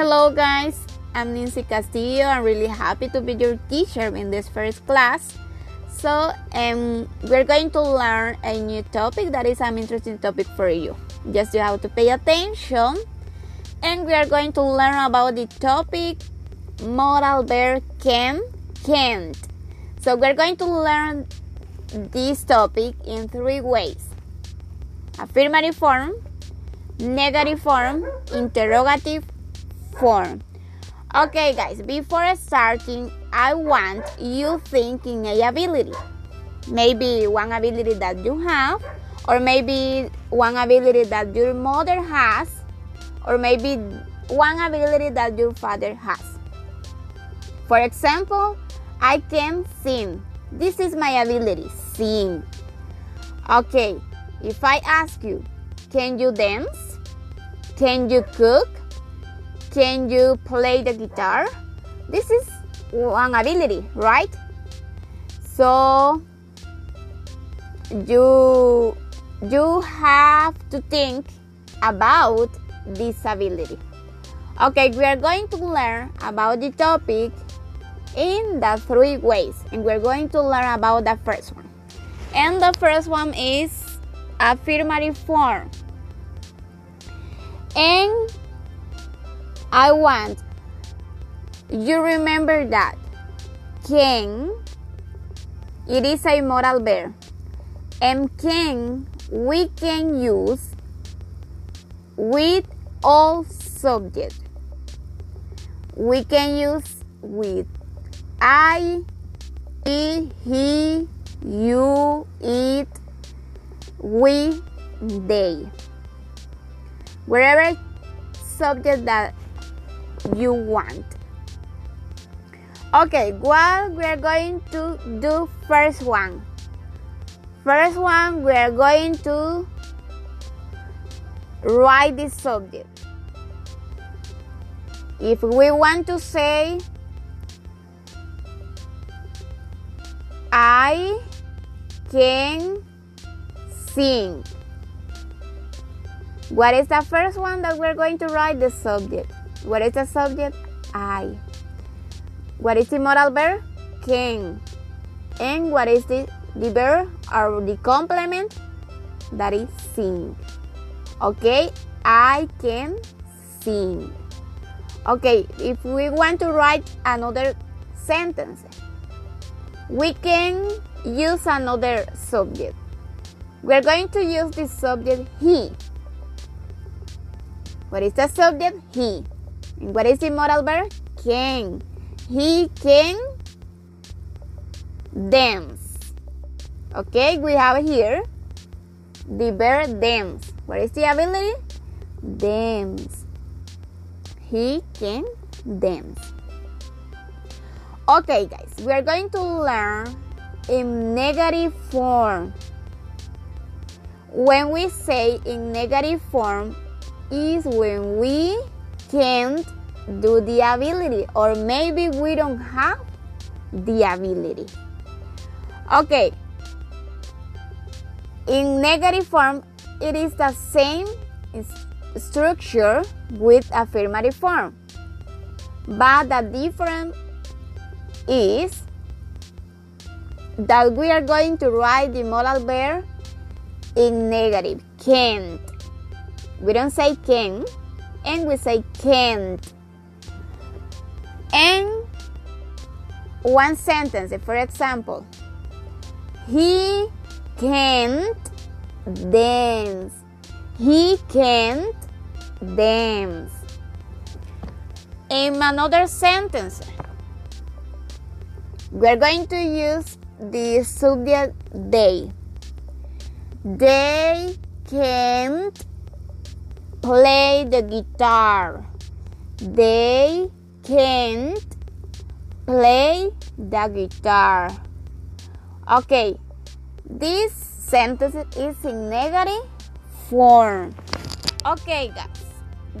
Hello, guys. I'm Nancy Castillo. I'm really happy to be your teacher in this first class. So, um, we're going to learn a new topic that is an interesting topic for you. Just you have to pay attention. And we are going to learn about the topic modal verb can, can't. So, we're going to learn this topic in three ways affirmative form, negative form, interrogative form. Okay, guys, before starting, I want you thinking a ability. Maybe one ability that you have, or maybe one ability that your mother has, or maybe one ability that your father has. For example, I can sing. This is my ability, sing. Okay, if I ask you, can you dance? Can you cook? Can you play the guitar? This is one ability, right? So you you have to think about this ability. Okay, we are going to learn about the topic in the three ways, and we're going to learn about the first one. And the first one is affirmative form. And I want you remember that can it is a modal verb and can we can use with all subject we can use with I, he, you, it, we, they. Wherever subject that you want. Okay, what we are going to do first one. First one, we are going to write the subject. If we want to say, I can sing. What is the first one that we're going to write? The subject. What is the subject? I. What is the modal verb? Can. And what is the, the verb or the complement? That is sing. Okay, I can sing. Okay, if we want to write another sentence, we can use another subject. We're going to use the subject he. What is the subject? He. What is the modal verb? Can. He can dance. Okay, we have here the verb dance. What is the ability? Dance. He can dance. Okay, guys, we are going to learn in negative form. When we say in negative form, is when we can't do the ability or maybe we don't have the ability. Okay. In negative form, it is the same structure with affirmative form. But the difference is that we are going to write the modal verb in negative, can't. We don't say can, and we say can't. And one sentence, for example, he can't dance. He can't dance. In another sentence, we're going to use the subject they. They can't play the guitar. They can't play the guitar. Okay, this sentence is in negative form. Okay, guys,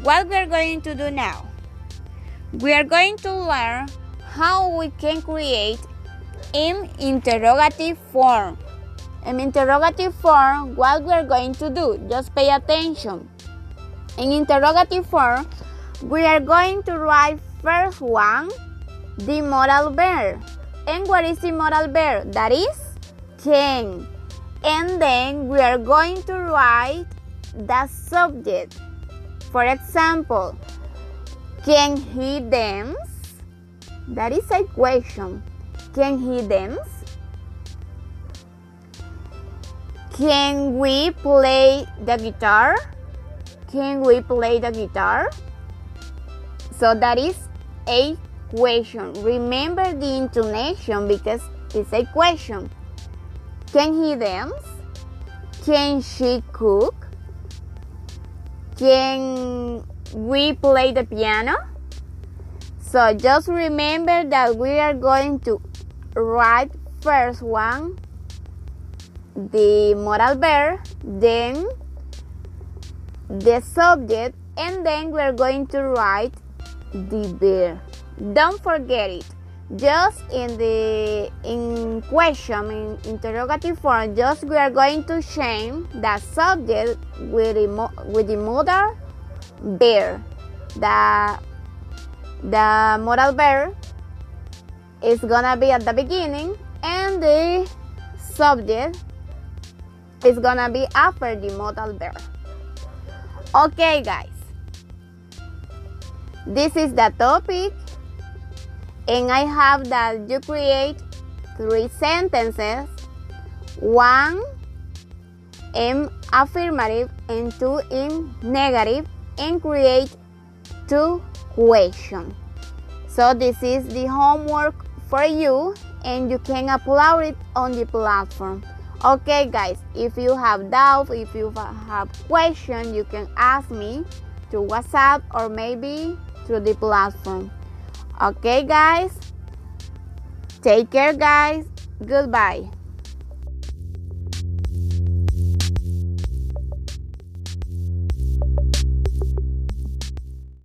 what we're going to do now? We are going to learn how we can create in interrogative form. In interrogative form, what we're going to do, just pay attention. In interrogative form, We are going to write first one, the modal verb. And what is the modal verb? That is can. And then we are going to write the subject. For example, can he dance? That is a question. Can he dance? Can we play the guitar? Can we play the guitar? So that is a question. Remember the intonation because it's a question. Can he dance? Can she cook? Can we play the piano? So just remember that we are going to write first one the modal verb, then the subject, and then we're going to write the verb. Don't forget it. Just in the in question in interrogative form, just we are going to change the subject with the with the modal verb. The the modal verb is gonna be at the beginning, and the subject is gonna be after the modal verb. Okay, guys. This is the topic, and I have that you create three sentences one in affirmative and two in negative, and create two questions. So, this is the homework for you, and you can upload it on the platform. Okay, guys, if you have doubt, if you have question, you can ask me through WhatsApp or maybe through the platform. Okay, guys, take care, guys. Goodbye.